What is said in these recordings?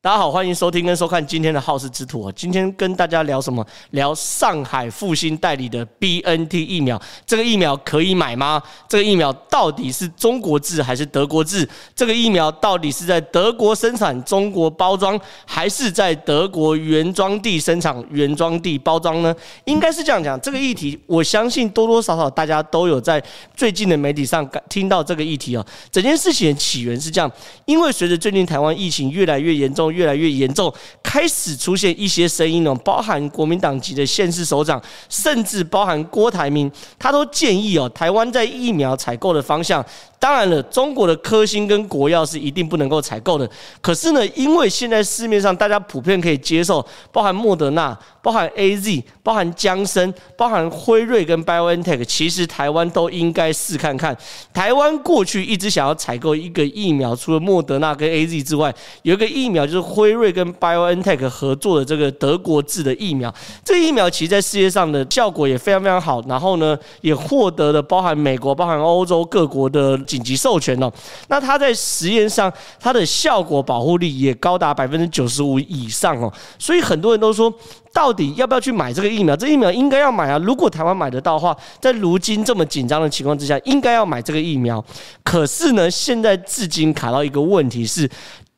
大家好，欢迎收听跟收看今天的好事之徒。今天跟大家聊什么？聊上海复星代理的 BNT 疫苗。这个疫苗可以买吗？这个疫苗到底是中国制还是德国制？这个疫苗到底是在德国生产、中国包装，还是在德国原装地生产、原装地包装呢？应该是这样讲。这个议题，我相信多多少少大家都有在最近的媒体上听到这个议题哦。整件事情的起源是这样，因为随着最近台湾疫情越来越严重。越来越严重，开始出现一些声音哦，包含国民党籍的县市首长，甚至包含郭台铭，他都建议哦，台湾在疫苗采购的方向。当然了，中国的科兴跟国药是一定不能够采购的。可是呢，因为现在市面上大家普遍可以接受，包含莫德纳、包含 AZ、包含江森、包含辉瑞跟 BioNTech，其实台湾都应该试看看。台湾过去一直想要采购一个疫苗，除了莫德纳跟 AZ 之外，有一个疫苗就是辉瑞跟 BioNTech 合作的这个德国制的疫苗。这个疫苗其实在世界上的效果也非常非常好，然后呢，也获得了包含美国、包含欧洲各国的。紧急授权哦，那它在实验上，它的效果保护力也高达百分之九十五以上哦，所以很多人都说，到底要不要去买这个疫苗？这疫苗应该要买啊！如果台湾买得到的话，在如今这么紧张的情况之下，应该要买这个疫苗。可是呢，现在至今卡到一个问题是。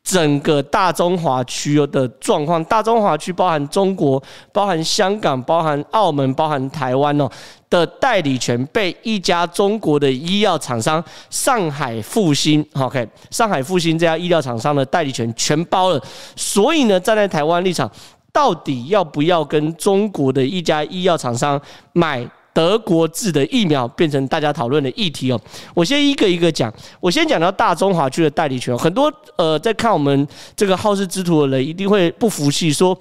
整个大中华区的状况，大中华区包含中国、包含香港、包含澳门、包含台湾哦的代理权被一家中国的医药厂商上海复星，OK，上海复星这家医药厂商的代理权全包了。所以呢，站在台湾立场，到底要不要跟中国的一家医药厂商买？德国制的疫苗变成大家讨论的议题哦。我先一个一个讲。我先讲到大中华区的代理权，很多呃在看我们这个好事之徒的人一定会不服气，说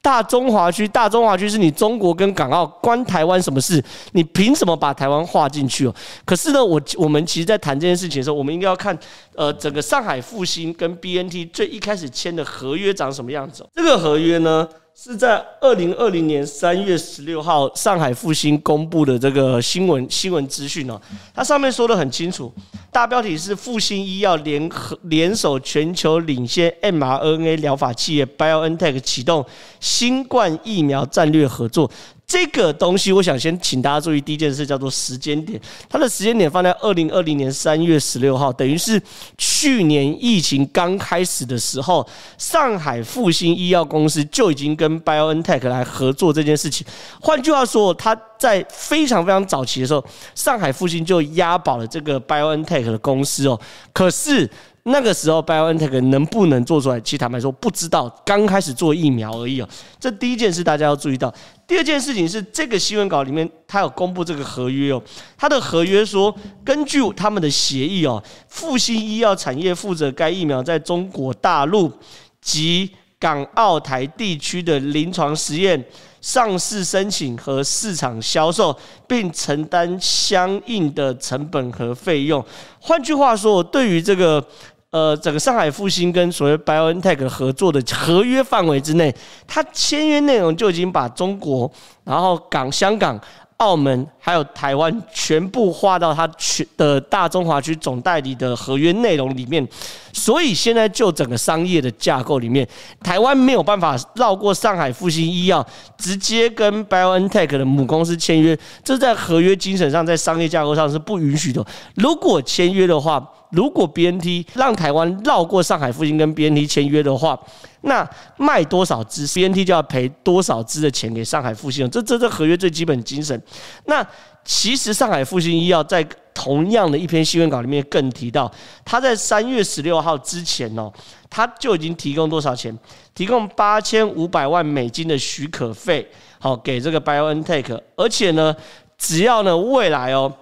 大中华区，大中华区是你中国跟港澳关台湾什么事？你凭什么把台湾划进去哦？可是呢，我我们其实，在谈这件事情的时候，我们应该要看呃整个上海复星跟 BNT 最一开始签的合约长什么样子。这个合约呢？是在二零二零年三月十六号，上海复星公布的这个新闻新闻资讯哦，它上面说的很清楚，大标题是复星医药联合联手全球领先 mRNA 疗法企业 BioNTech 启动新冠疫苗战略合作。这个东西，我想先请大家注意，第一件事叫做时间点，它的时间点放在二零二零年三月十六号，等于是去年疫情刚开始的时候，上海复星医药公司就已经跟 BioNTech 来合作这件事情。换句话说，它在非常非常早期的时候，上海复星就押宝了这个 BioNTech 的公司哦。可是那个时候，BioNTech 能不能做出来？其实坦白说，不知道，刚开始做疫苗而已哦。这第一件事大家要注意到。第二件事情是，这个新闻稿里面他有公布这个合约哦。他的合约说，根据他们的协议哦，复星医药产业负责该疫苗在中国大陆及港澳台地区的临床实验、上市申请和市场销售，并承担相应的成本和费用。换句话说，对于这个。呃，整个上海复兴跟所谓 BioNTech 合作的合约范围之内，它签约内容就已经把中国、然后港、香港、澳门还有台湾全部划到它全的大中华区总代理的合约内容里面。所以现在就整个商业的架构里面，台湾没有办法绕过上海复星医药，直接跟 BioNTech 的母公司签约，这在合约精神上，在商业架构上是不允许的。如果签约的话，如果 BNT 让台湾绕过上海复星跟 BNT 签约的话，那卖多少支 BNT 就要赔多少支的钱给上海复星，这这这合约最基本精神。那其实上海复星医药在同样的一篇新闻稿里面更提到，他在三月十六号之前哦，他就已经提供多少钱？提供八千五百万美金的许可费，好给这个 BioNTech，而且呢，只要呢未来哦。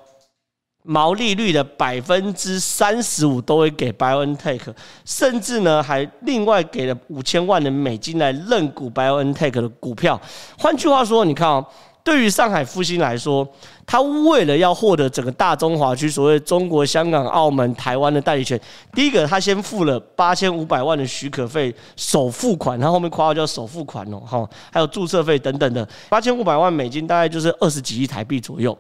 毛利率的百分之三十五都会给 BioNTech，甚至呢还另外给了五千万的美金来认股 BioNTech 的股票。换句话说，你看哦，对于上海复星来说，他为了要获得整个大中华区所谓中国香港、澳门、台湾的代理权，第一个他先付了八千五百万的许可费首付款，他后面括号叫首付款哦，哈，还有注册费等等的八千五百万美金，大概就是二十几亿台币左右。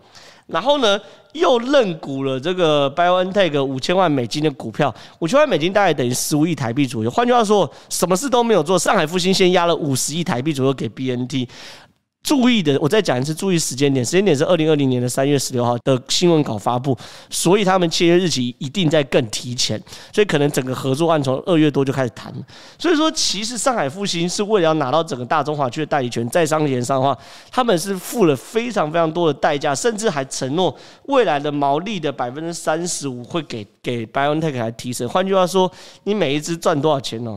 然后呢，又认股了这个 BioNTech 五千万美金的股票，五千万美金大概等于十五亿台币左右。换句话说，什么事都没有做，上海复星先压了五十亿台币左右给 BNT。注意的，我再讲一次，注意时间点，时间点是二零二零年的三月十六号的新闻稿发布，所以他们签约日期一定在更提前，所以可能整个合作案从二月多就开始谈。所以说，其实上海复兴是为了要拿到整个大中华区的代理权，在商言商的话，他们是付了非常非常多的代价，甚至还承诺未来的毛利的百分之三十五会给给 BioNTech 来提成。换句话说，你每一支赚多少钱呢？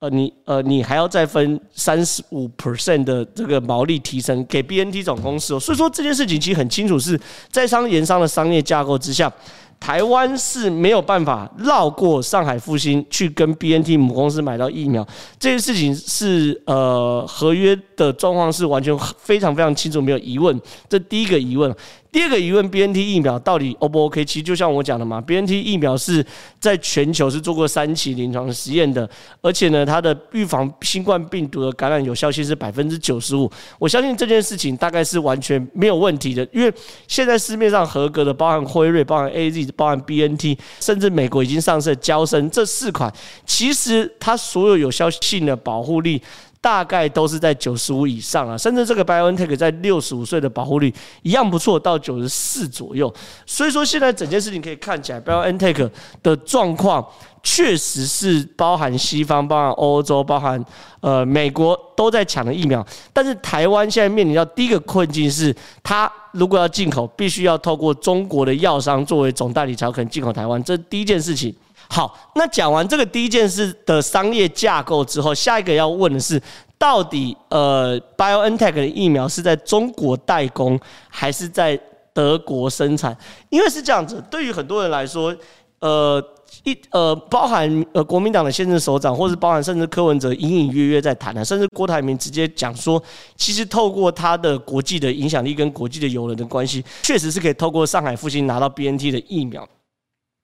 呃，你呃，你还要再分三十五 percent 的这个毛利提升给 BNT 总公司哦，所以说这件事情其实很清楚，是在商言商的商业架构之下，台湾是没有办法绕过上海复星去跟 BNT 母公司买到疫苗，这件事情是呃合约的状况是完全非常非常清楚，没有疑问，这第一个疑问。第二个疑问，BNT 疫苗到底 O 不 OK？其实就像我讲的嘛，BNT 疫苗是在全球是做过三期临床实验的，而且呢，它的预防新冠病毒的感染有效性是百分之九十五。我相信这件事情大概是完全没有问题的，因为现在市面上合格的，包含辉瑞、包含 AZ、包含 BNT，甚至美国已经上市的娇生这四款，其实它所有有效性的保护力。大概都是在九十五以上啊，甚至这个 BioNTech 在六十五岁的保护率一样不错，到九十四左右。所以说现在整件事情可以看起来，BioNTech 的状况确实是包含西方、包含欧洲、包含呃美国都在抢的疫苗。但是台湾现在面临到第一个困境是，它如果要进口，必须要透过中国的药商作为总代理才可能进口台湾，这第一件事情。好，那讲完这个第一件事的商业架构之后，下一个要问的是，到底呃，BioNTech 的疫苗是在中国代工还是在德国生产？因为是这样子，对于很多人来说，呃，一呃，包含呃国民党的现任首长，或是包含甚至柯文哲隐隐约约在谈的，甚至郭台铭直接讲说，其实透过他的国际的影响力跟国际的友人的关系，确实是可以透过上海复星拿到 BNT 的疫苗。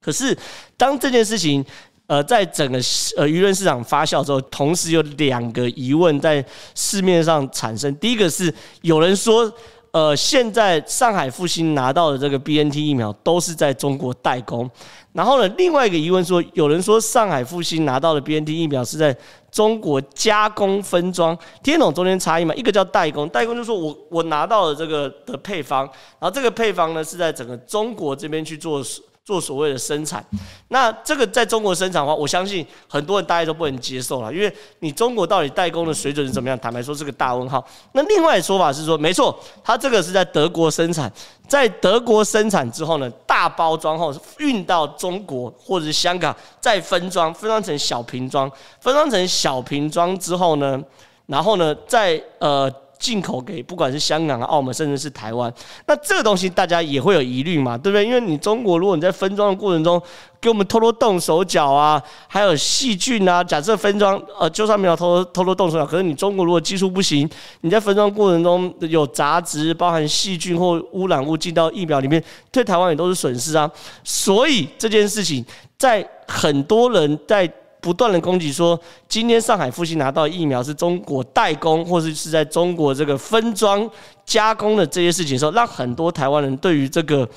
可是，当这件事情，呃，在整个呃舆论市场发酵之后，同时有两个疑问在市面上产生。第一个是有人说，呃，现在上海复星拿到的这个 BNT 疫苗都是在中国代工。然后呢，另外一个疑问说，有人说上海复星拿到的 BNT 疫苗是在中国加工分装，听懂中间差异吗？一个叫代工，代工就是说我我拿到了这个的配方，然后这个配方呢是在整个中国这边去做。做所谓的生产，那这个在中国生产的话，我相信很多人大家都不能接受了，因为你中国到底代工的水准是怎么样？坦白说是个大问号。那另外的说法是说，没错，它这个是在德国生产，在德国生产之后呢，大包装后运到中国或者是香港，再分装，分装成小瓶装，分装成小瓶装之后呢，然后呢，再呃。进口给不管是香港啊、澳门，甚至是台湾，那这个东西大家也会有疑虑嘛，对不对？因为你中国，如果你在分装的过程中给我们偷偷动手脚啊，还有细菌啊，假设分装呃，就算没有偷偷偷偷动手脚，可是你中国如果技术不行，你在分装过程中有杂质，包含细菌或污染物进到疫苗里面，对台湾也都是损失啊。所以这件事情，在很多人在。不断的攻击说，今天上海复兴拿到疫苗是中国代工，或者是在中国这个分装加工的这些事情的时候，让很多台湾人对于这个。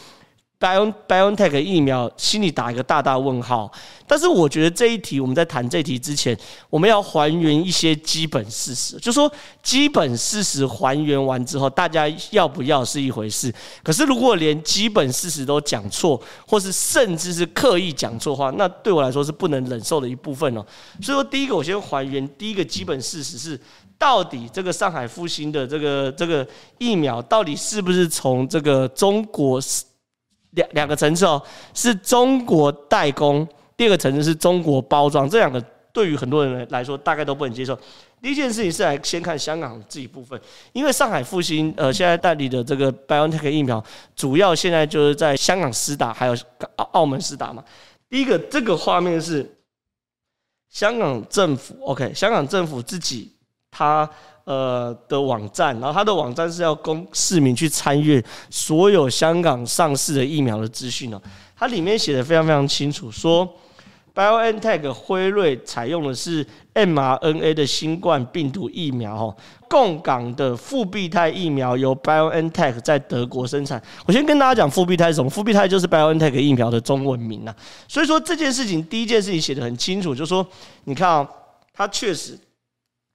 Bio Biotech 疫苗心里打一个大大问号，但是我觉得这一题我们在谈这题之前，我们要还原一些基本事实，就说基本事实还原完之后，大家要不要是一回事。可是如果连基本事实都讲错，或是甚至是刻意讲错话，那对我来说是不能忍受的一部分哦。所以说，第一个我先还原第一个基本事实是，到底这个上海复兴的这个这个疫苗，到底是不是从这个中国？两两个层次哦，是中国代工，第二个层次是中国包装，这两个对于很多人来说大概都不能接受。第一件事情是来先看香港这一部分，因为上海复兴呃现在代理的这个 BioNTech 疫苗，主要现在就是在香港施打，还有澳澳门施打嘛。第一个这个画面是香港政府，OK，香港政府自己他。呃的网站，然后他的网站是要供市民去参阅所有香港上市的疫苗的资讯哦。它里面写的非常非常清楚，说 BioNTech 辉瑞采用的是 mRNA 的新冠病毒疫苗，哦，共港的复必泰疫苗由 BioNTech 在德国生产。我先跟大家讲复必泰是什么？复必泰就是 BioNTech 疫苗的中文名呐。所以说这件事情，第一件事情写得很清楚，就是说，你看啊，它确实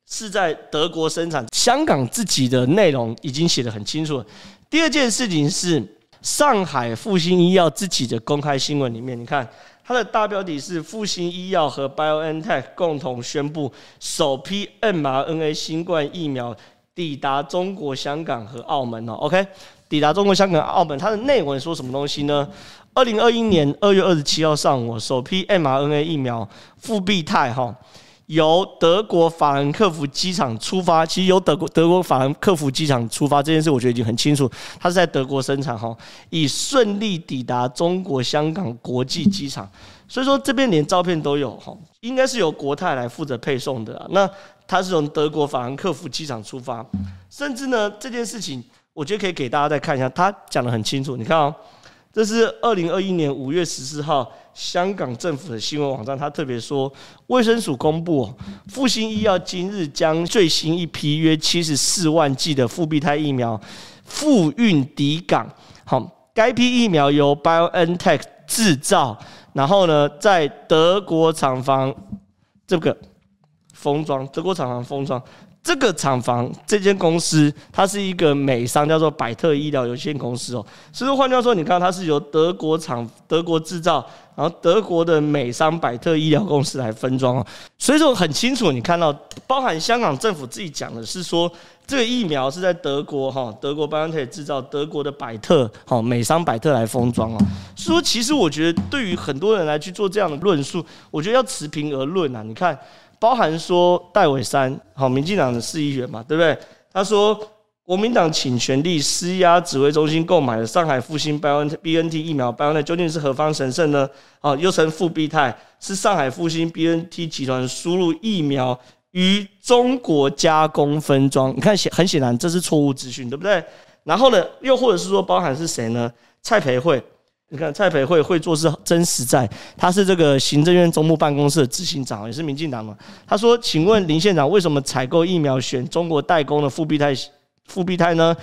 是在德国生产，香港自己的内容已经写得很清楚了。第二件事情是上海复星医药自己的公开新闻里面，你看。它的大标题是复星医药和 BioNTech 共同宣布首批 mRNA 新冠疫苗抵达中国香港和澳门哦。OK，抵达中国香港、澳门，它的内文说什么东西呢？二零二一年二月二十七号上午，首批 mRNA 疫苗复必泰哈。由德国法兰克福机场出发，其实由德国德国法兰克福机场出发这件事，我觉得已经很清楚，它是在德国生产哈，已顺利抵达中国香港国际机场，所以说这边连照片都有哈，应该是由国泰来负责配送的。那它是从德国法兰克福机场出发，甚至呢这件事情，我觉得可以给大家再看一下，他讲得很清楚，你看哦。这是二零二一年五月十四号香港政府的新闻网站，他特别说，卫生署公布，复兴医药今日将最新一批约七十四万剂的复必泰疫苗复运抵港。好，该批疫苗由 BioNTech 制造，然后呢，在德国厂房这个封装，德国厂房封装。这个厂房，这间公司，它是一个美商，叫做百特医疗有限公司哦。所以说，换句话说，你看，它是由德国厂、德国制造，然后德国的美商百特医疗公司来分装哦。所以说很清楚，你看到，包含香港政府自己讲的是说，这个疫苗是在德国哈，德国 BNT 制造，德国的百特哈美商百特来封装哦。所以说，其实我觉得，对于很多人来去做这样的论述，我觉得要持平而论啊。你看。包含说戴伟山，好，民进党的市议员嘛，对不对？他说国民党请权力施压指挥中心购买了上海复星 BioNTech 疫苗，B N T 究竟是何方神圣呢？啊，又称复必泰，是上海复星 BNT 集团输入疫苗于中国加工分装。你看显很显然这是错误资讯，对不对？然后呢，又或者是说包含是谁呢？蔡培慧。你看蔡培慧会做事真实在，他是这个行政院中部办公室的执行长，也是民进党嘛。他说：“请问林县长，为什么采购疫苗选中国代工的复必泰？复必泰呢？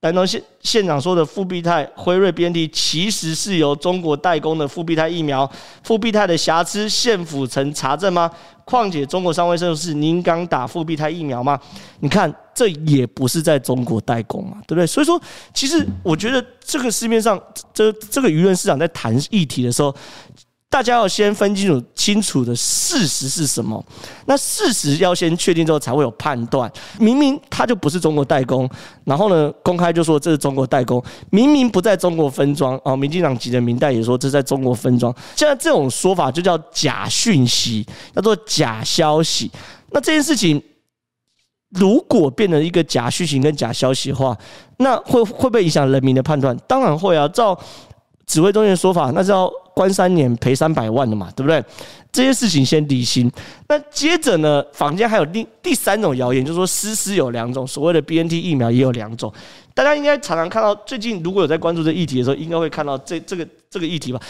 难道县县长说的复必泰、辉瑞、BNT 其实是由中国代工的复必泰疫苗？复必泰的瑕疵，县府曾查证吗？况且中国商卫生是您敢打复必泰疫苗吗？你看。”这也不是在中国代工嘛，对不对？所以说，其实我觉得这个市面上，这这个舆论市场在谈议题的时候，大家要先分清楚清楚的事实是什么。那事实要先确定之后，才会有判断。明明他就不是中国代工，然后呢，公开就说这是中国代工，明明不在中国分装啊。民进党籍的民代也说这是在中国分装。现在这种说法就叫假讯息，叫做假消息。那这件事情。如果变成一个假讯息跟假消息的话，那会会不会影响人民的判断？当然会啊！照指挥中心的说法，那是要关三年赔三百万的嘛，对不对？这些事情先理清。那接着呢，坊间还有第第三种谣言，就是说施施有两种，所谓的 BNT 疫苗也有两种。大家应该常常看到，最近如果有在关注这议题的时候，应该会看到这这个这个议题吧？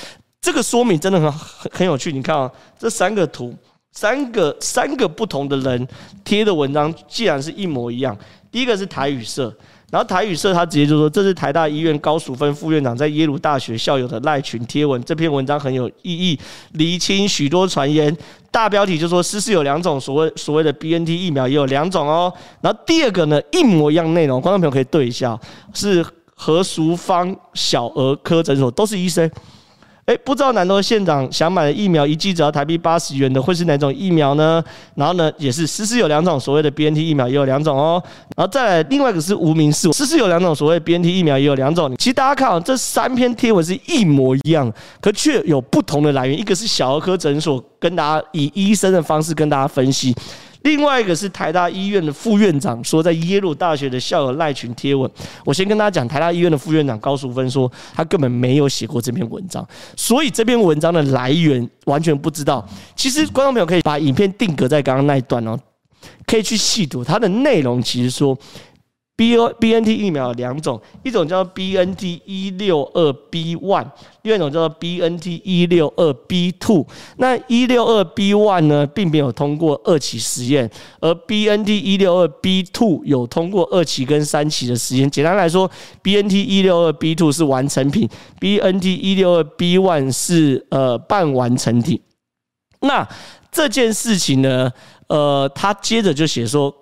这个说明真的很很很有趣。你看啊，这三个图。三个三个不同的人贴的文章，既然是一模一样，第一个是台语社，然后台语社他直接就说，这是台大医院高淑芬副院长在耶鲁大学校友的赖群贴文，这篇文章很有意义，厘清许多传言。大标题就说，施施有两种所谓所谓的 BNT 疫苗也有两种哦。然后第二个呢，一模一样内容，观众朋友可以对一下，是何淑芳小儿科诊所，都是医生。哎，不知道南投县长想买的疫苗一剂只要台币八十元的会是哪种疫苗呢？然后呢，也是施施有两种所谓的 BNT 疫苗也有两种哦。然后再来另外一个是无名氏，施施有两种所谓 BNT 疫苗也有两种。其实大家看啊，这三篇贴文是一模一样，可却有不同的来源。一个是小儿科诊所跟大家以医生的方式跟大家分析。另外一个是台大医院的副院长说，在耶鲁大学的校友赖群贴文。我先跟大家讲，台大医院的副院长高淑芬说，他根本没有写过这篇文章，所以这篇文章的来源完全不知道。其实观众朋友可以把影片定格在刚刚那一段哦，可以去细读它的内容。其实说 B O B N T 疫苗有两种，一种叫做 B N T 一六二 B one，另外一种叫做 B N T 一六二 B two。那一六二 B one 呢，并没有通过二期实验，而 B N T 一六二 B two 有通过二期跟三期的实验。简单来说，B N T 一六二 B two 是完成品，B N T 一六二 B one 是呃半完成体。那这件事情呢，呃，他接着就写说。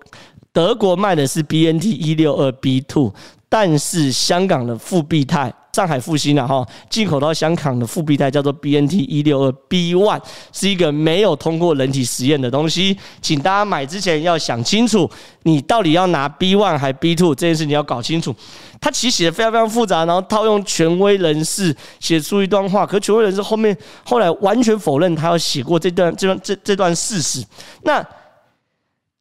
德国卖的是 BNT 一六二 B two，但是香港的复必泰，上海复星啊哈，进口到香港的复必泰叫做 BNT 一六二 B one，是一个没有通过人体实验的东西，请大家买之前要想清楚，你到底要拿 B one 还 B two 这件事你要搞清楚。他其实写的非常非常复杂，然后套用权威人士写出一段话，可权威人士后面后来完全否认他要写过这段这段这这段事实。那。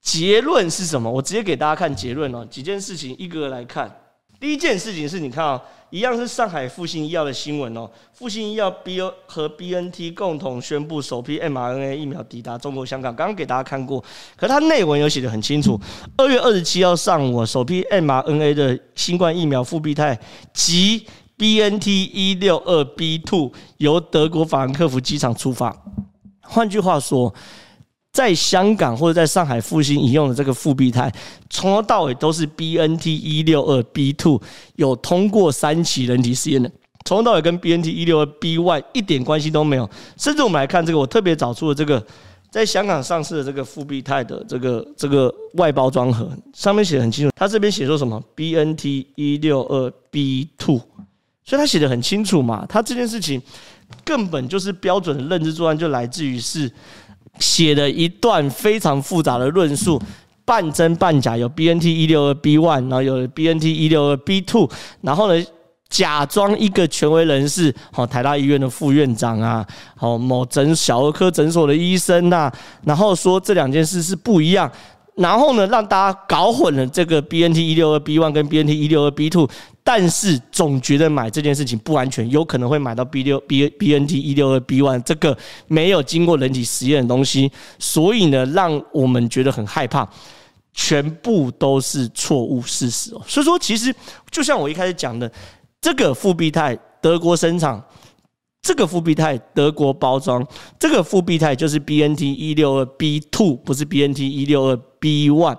结论是什么？我直接给大家看结论哦。几件事情一个个来看。第一件事情是你看啊，一样是上海复星医药的新闻哦。复星医药 B 和 BNT 共同宣布首批 mRNA 疫苗抵达中国香港。刚刚给大家看过，可它内文有写得很清楚。二月二十七号上午，首批 mRNA 的新冠疫苗复必泰及 BNT 一六二 B two 由德国法兰克福机场出发。换句话说。在香港或者在上海复兴引用的这个复必泰，从头到尾都是 BNT 一六二 B two 有通过三期人体实验的，从头到尾跟 BNT 一六二 B one 一点关系都没有。甚至我们来看这个，我特别找出了这个在香港上市的这个复必泰的这个这个外包装盒，上面写的很清楚，他这边写说什么 BNT 一六二 B two，所以他写的很清楚嘛，他这件事情根本就是标准的认知作案，就来自于是。写了一段非常复杂的论述，半真半假，有 BNT 一六二 B one，然后有 BNT 一六二 B two，然后呢，假装一个权威人士，好，台大医院的副院长啊，好，某诊小儿科诊所的医生呐，然后说这两件事是不一样，然后呢，让大家搞混了这个 BNT 一六二 B one 跟 BNT 一六二 B two。但是总觉得买这件事情不安全，有可能会买到 B 六 B B N T 一六二 B one 这个没有经过人体实验的东西，所以呢，让我们觉得很害怕，全部都是错误事实哦。所以说，其实就像我一开始讲的，这个复必泰德国生产，这个复必泰德国包装，这个复必泰就是 B N T 一六二 B two，不是 B N T 一六二 B one。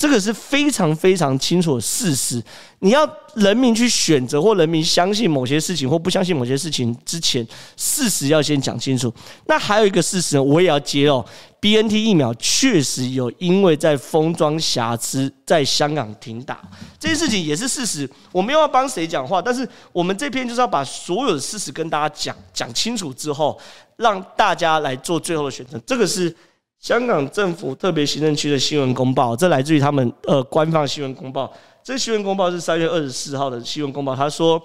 这个是非常非常清楚的事实。你要人民去选择，或人民相信某些事情，或不相信某些事情之前，事实要先讲清楚。那还有一个事实，我也要揭露：BNT 疫苗确实有因为在封装瑕疵，在香港停打。这件事情也是事实。我没有要帮谁讲话，但是我们这篇就是要把所有的事实跟大家讲讲清楚之后，让大家来做最后的选择。这个是。香港政府特别行政区的新闻公报，这来自于他们呃官方新闻公报。这新闻公报是三月二十四号的新闻公报。他说，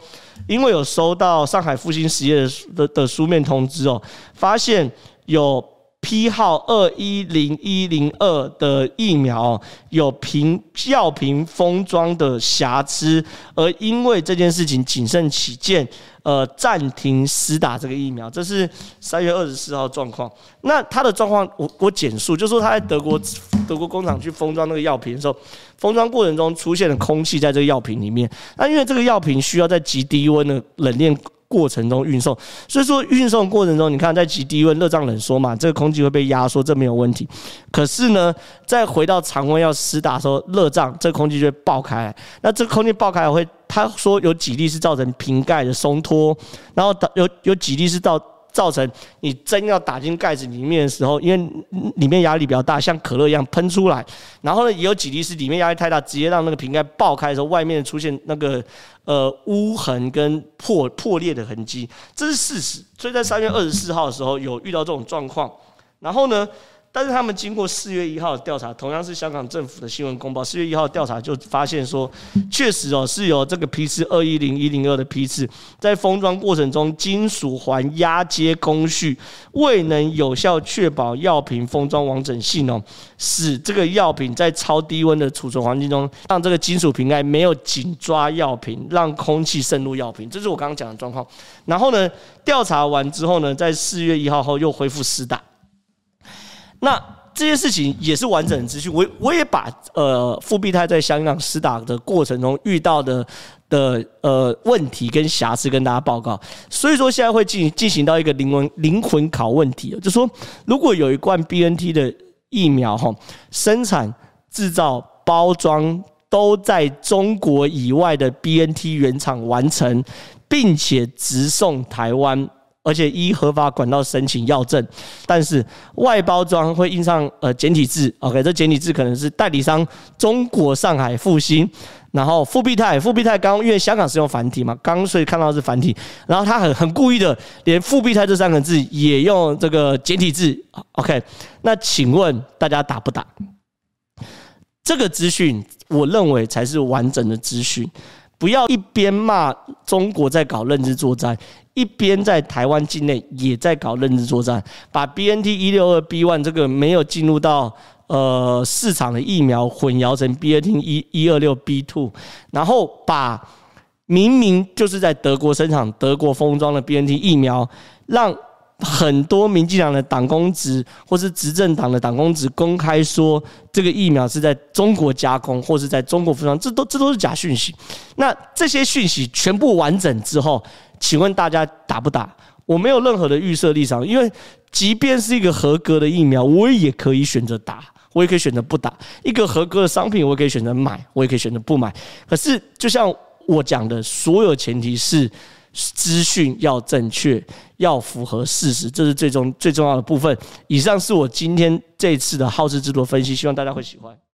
因为有收到上海复兴实业的的的书面通知哦，发现有批号二一零一零二的疫苗有瓶药瓶封装的瑕疵，而因为这件事情谨慎起见。呃，暂停施打这个疫苗，这是三月二十四号状况。那他的状况，我我简述，就是说他在德国德国工厂去封装那个药瓶的时候，封装过程中出现了空气在这个药瓶里面。那因为这个药瓶需要在极低温的冷链过程中运送，所以说运送过程中，你看在极低温热胀冷缩嘛，这个空气会被压缩，这没有问题。可是呢，再回到常温要施打的时候，热胀，这个空气就会爆开来。那这个空气爆开来会，他说有几例是造成瓶盖的松脱，然后有有几例是造。造成你针要打进盖子里面的时候，因为里面压力比较大，像可乐一样喷出来。然后呢，也有几例是里面压力太大，直接让那个瓶盖爆开的时候，外面出现那个呃污痕跟破破裂的痕迹，这是事实。所以在三月二十四号的时候有遇到这种状况，然后呢，但是他们经过四月一号的调查，同样是香港政府的新闻公报。四月一号调查就发现说，确实哦是有这个批次二一零一零二的批次，在封装过程中，金属环压接工序未能有效确保药品封装完整性哦，使这个药品在超低温的储存环境中，让这个金属瓶盖没有紧抓药品，让空气渗入药品。这是我刚刚讲的状况。然后呢，调查完之后呢，在四月一号后又恢复施打。那这些事情也是完整的资讯。我我也把呃复必泰在香港施打的过程中遇到的的呃问题跟瑕疵跟大家报告。所以说现在会进进行到一个灵魂灵魂拷问题，就说如果有一罐 BNT 的疫苗哈，生产、制造、包装都在中国以外的 BNT 原厂完成，并且直送台湾。而且依合法管道申请药证，但是外包装会印上呃简体字，OK，这简体字可能是代理商中国上海复星，然后复必泰，复必泰刚因为香港是用繁体嘛，刚所以看到是繁体，然后他很很故意的连复必泰这三个字也用这个简体字，OK，那请问大家打不打？这个资讯我认为才是完整的资讯。不要一边骂中国在搞认知作战，一边在台湾境内也在搞认知作战，把 BNT 一六二 B one 这个没有进入到呃市场的疫苗混淆成 BNT 一一二六 B two，然后把明明就是在德国生产、德国封装的 BNT 疫苗让。很多民进党的党公职或是执政党的党公职公开说，这个疫苗是在中国加工或是在中国服装，这都这都是假讯息。那这些讯息全部完整之后，请问大家打不打？我没有任何的预设立场，因为即便是一个合格的疫苗，我也可以选择打，我也可以选择不打。一个合格的商品，我也可以选择买，我也可以选择不买。可是，就像我讲的，所有前提是。资讯要正确，要符合事实，这是最终最重要的部分。以上是我今天这次的好事之徒分析，希望大家会喜欢。